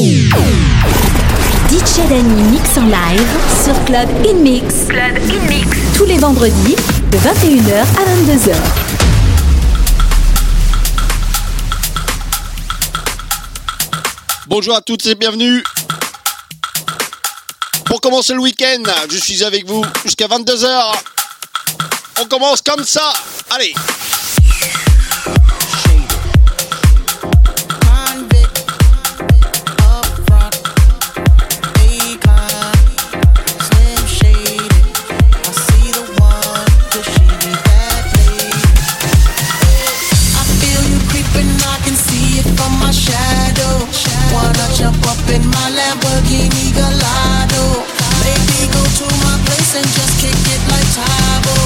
DJ Dani mix en live sur Club In Mix. Tous les vendredis de 21h à 22h. Bonjour à toutes et bienvenue. Pour commencer le week-end, je suis avec vous jusqu'à 22h. On commence comme ça. Allez. in my Lamborghini Gallardo. Baby, go to my place and just kick it like Tybo.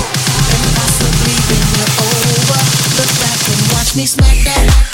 And possibly bring you over. Look back and watch me smack that.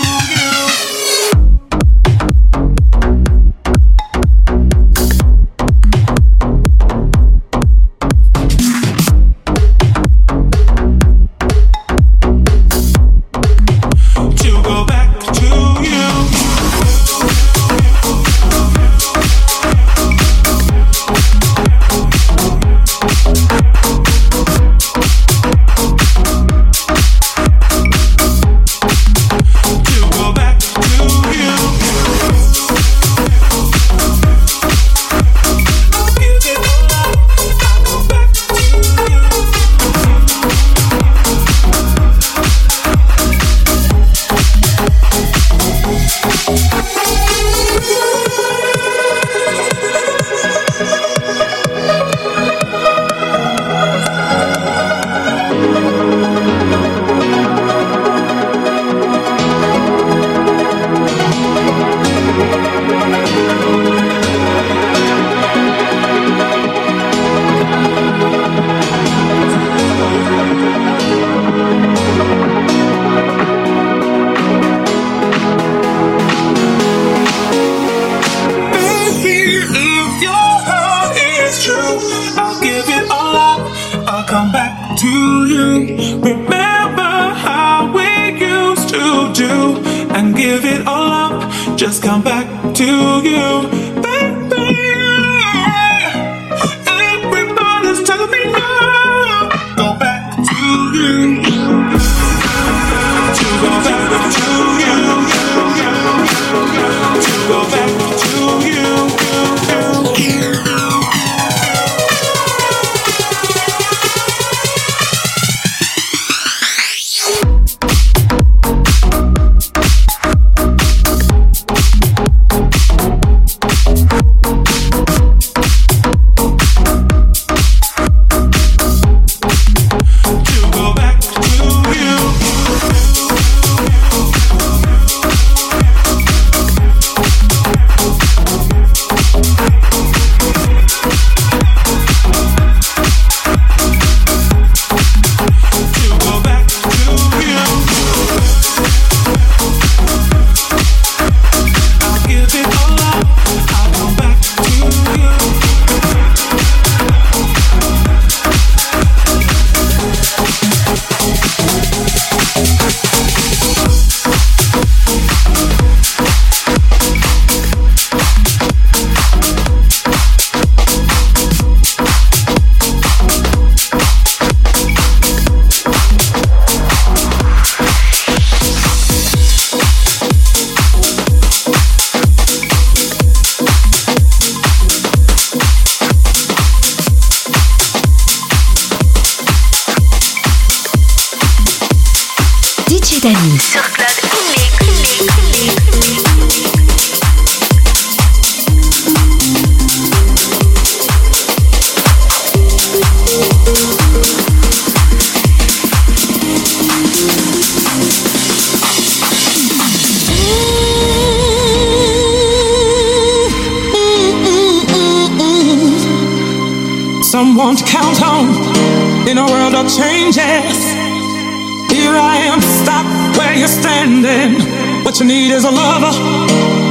understanding. What you need is a lover,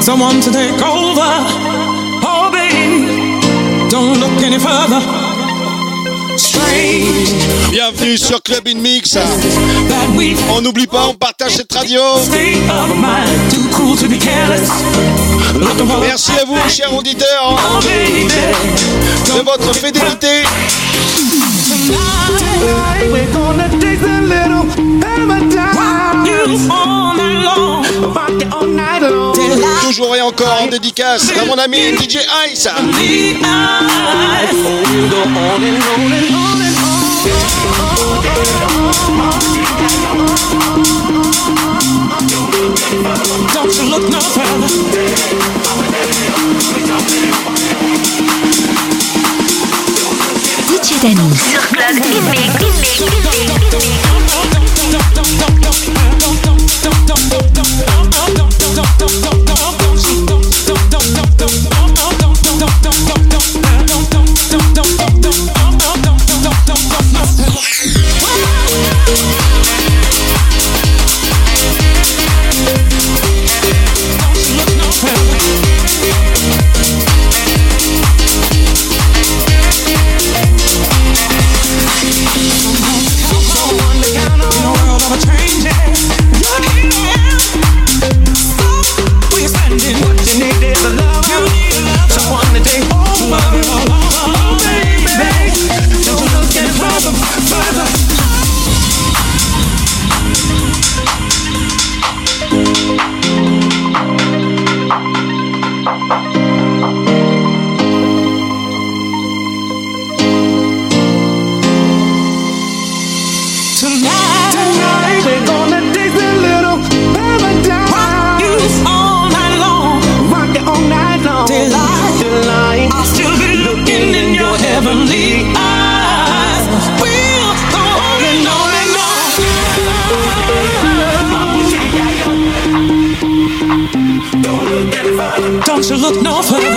someone to take over. Oh, baby, don't look any further. Bienvenue sur Club In Mix. On n'oublie pas, on partage cette radio. Merci à vous, chers auditeurs, oh, de votre fidélité. Tonight toujours et encore en dédicace à mon ami DJ Ice. Don't you look no further. DJ Danis. Sur Club one should look no further.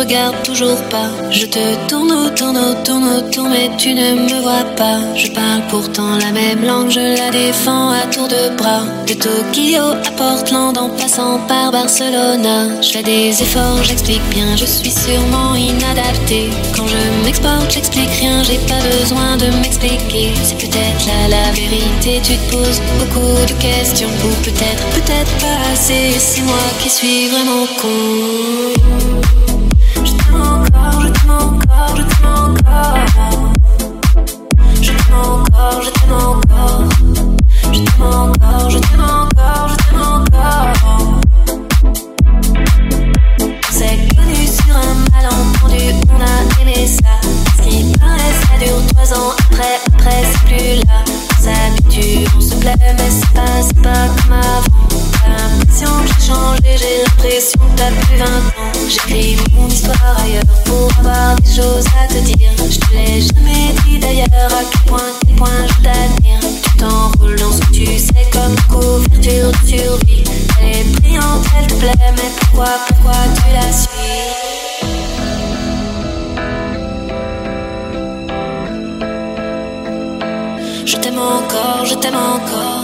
Regardes toujours pas. Je te tourne autour, autour, autour, mais tu ne me vois pas. Je parle pourtant la même langue, je la défends à tour de bras. De Tokyo à Portland en passant par Barcelona. Je fais des efforts, j'explique bien, je suis sûrement inadapté. Quand je m'exporte, j'explique rien, j'ai pas besoin de m'expliquer. C'est peut-être là la vérité, tu te poses beaucoup de questions. Ou peut-être, peut-être pas assez, c'est moi qui suis vraiment con. Mais c'est pas, c'est pas comme avant. J'ai changé, j'ai l'impression que t'as plus 20 ans. J'écris mon histoire ailleurs pour avoir des choses à te dire. Je te l'ai jamais dit d'ailleurs à quel point, quel point je t'admire. Tu t'enroules dans ce que tu sais comme couverture de survie. Elle est brillante, elle te plaît, mais pourquoi, pourquoi tu la suis? Je t'aime encore, je t'aime encore.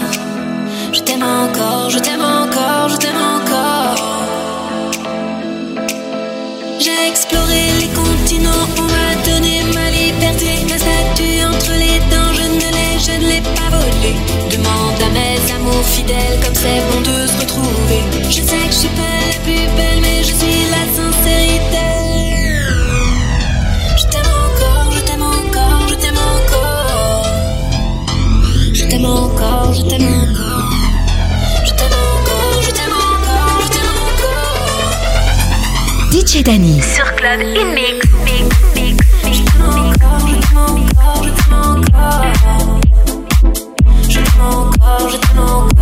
Encore, je t'aime encore, je t'aime encore. J'ai exploré les continents, on m'a donné ma liberté, ma statue entre les dents, je ne l'ai, je ne l'ai pas volée. Demande à mes amours fidèles comme c'est bon de se retrouver. Je sais que je suis pas DJ Dani. Sur Club In Mix, mix, mix, mix, Je t'aime encore, je t'aime encore, je t'aime encore.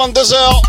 22h.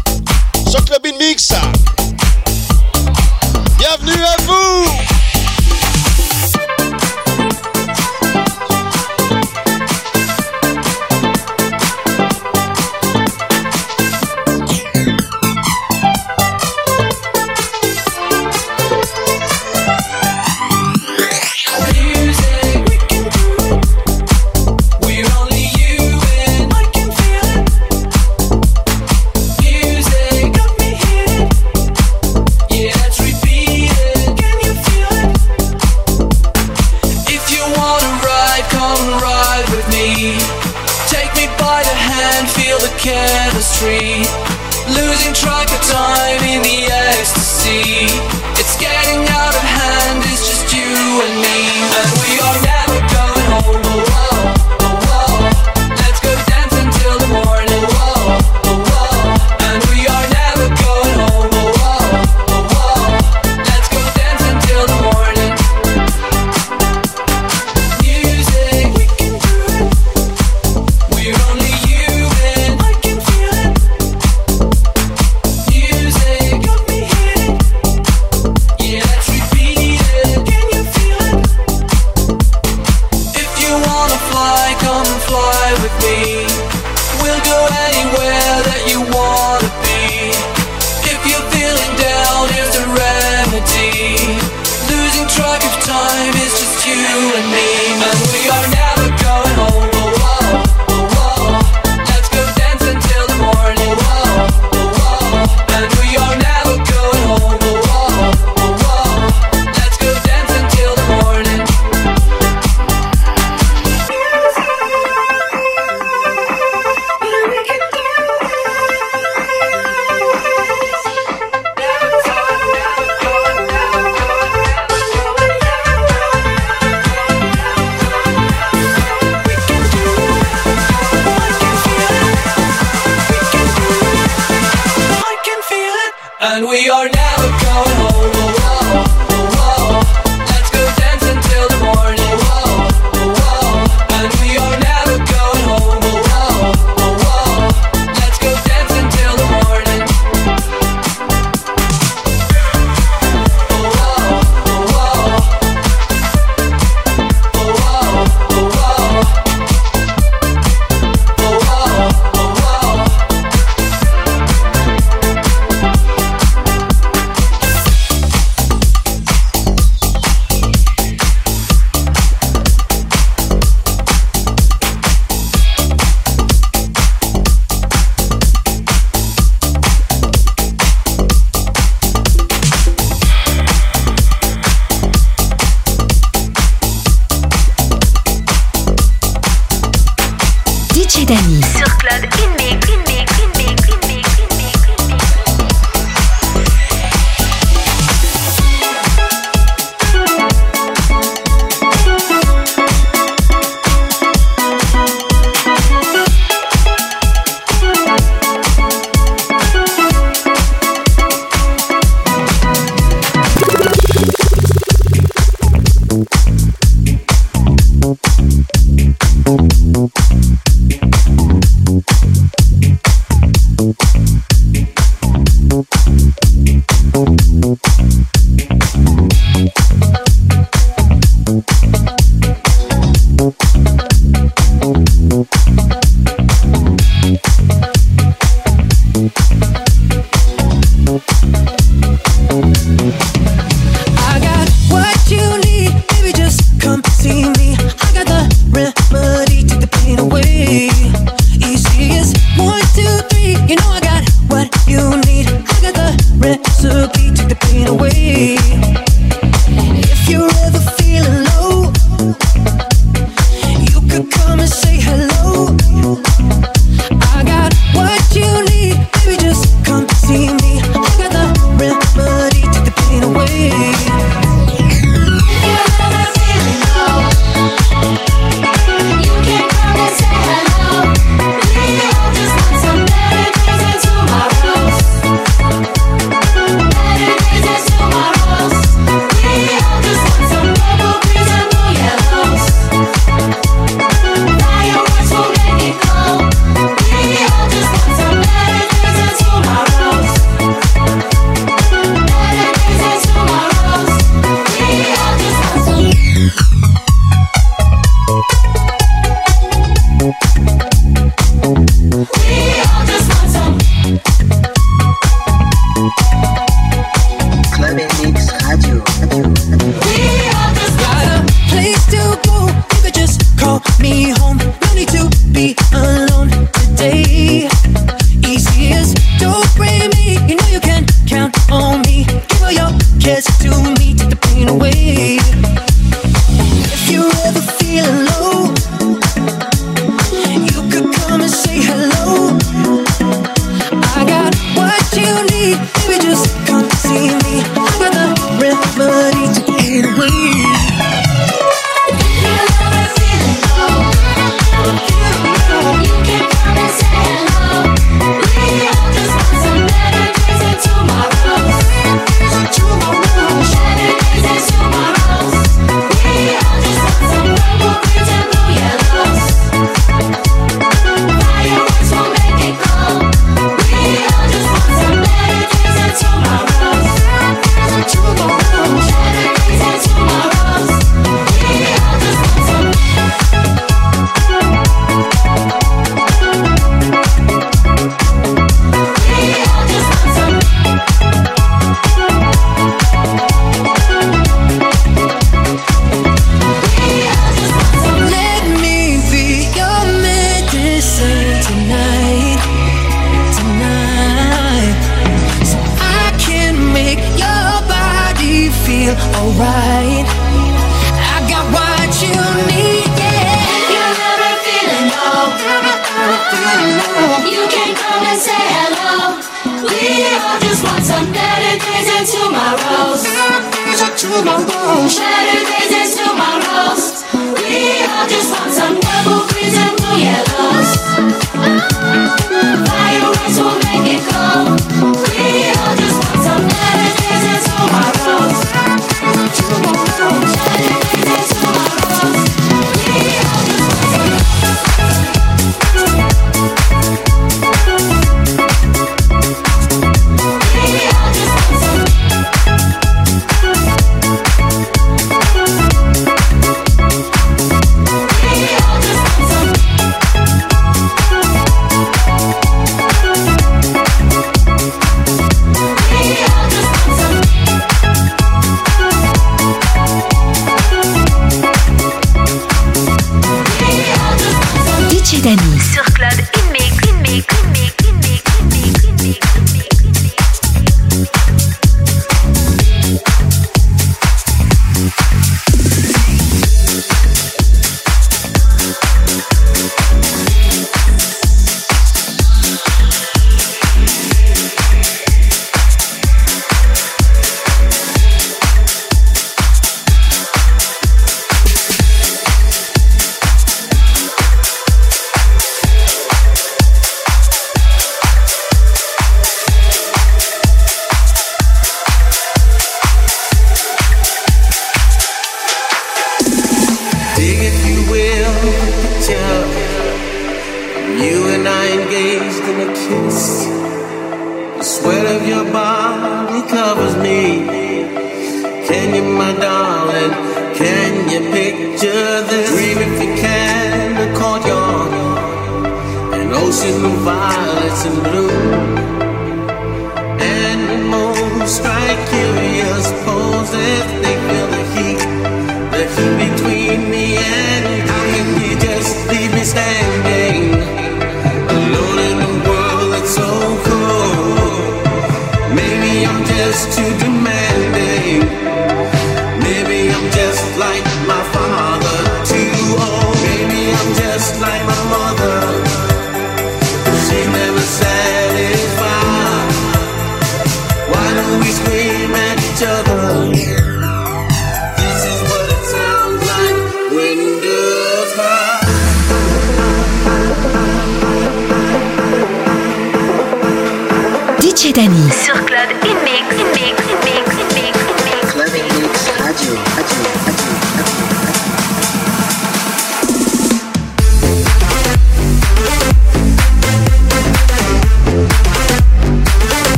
chemistry. Losing track of time in the ecstasy. It's getting out of hand, it's just you and me.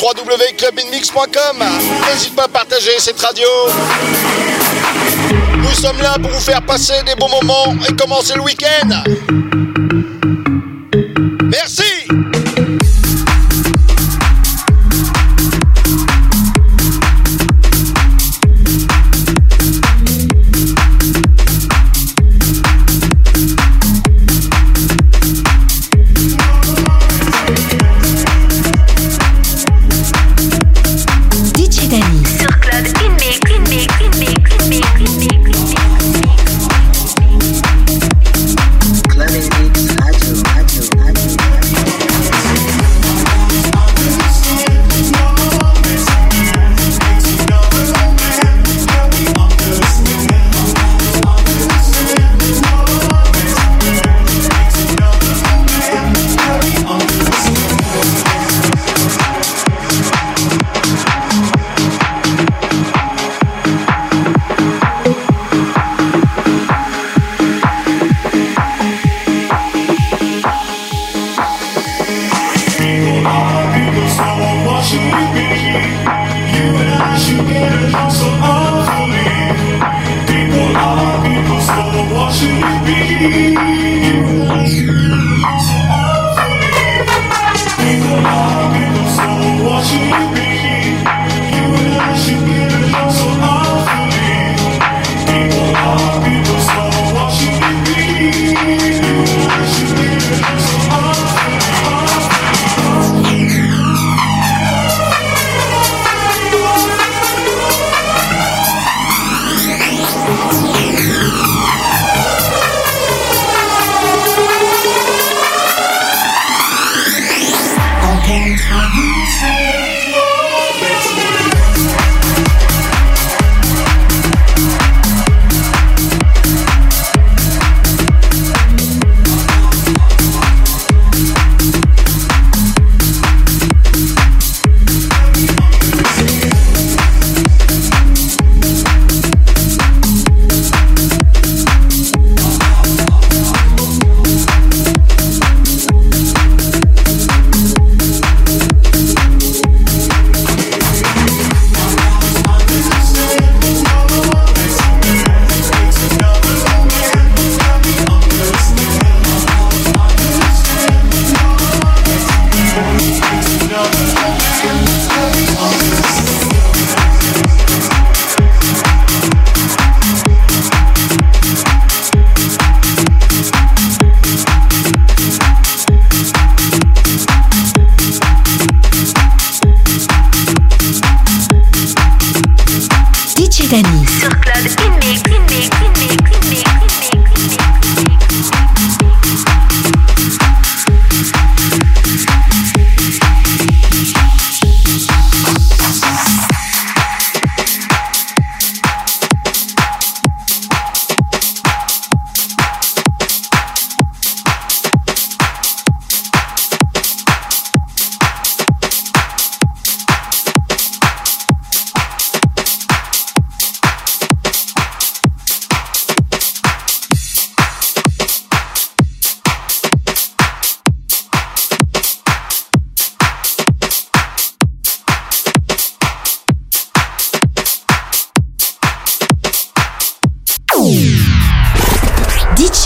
www.clubinmix.com. N'hésite pas à partager cette radio. Nous sommes là pour vous faire passer des bons moments et commencer le week-end.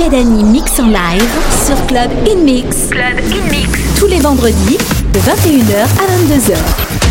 DJ Dani mix en live sur Club In Mix. Club In-Mix. Tous les vendredis de 21h à 22h.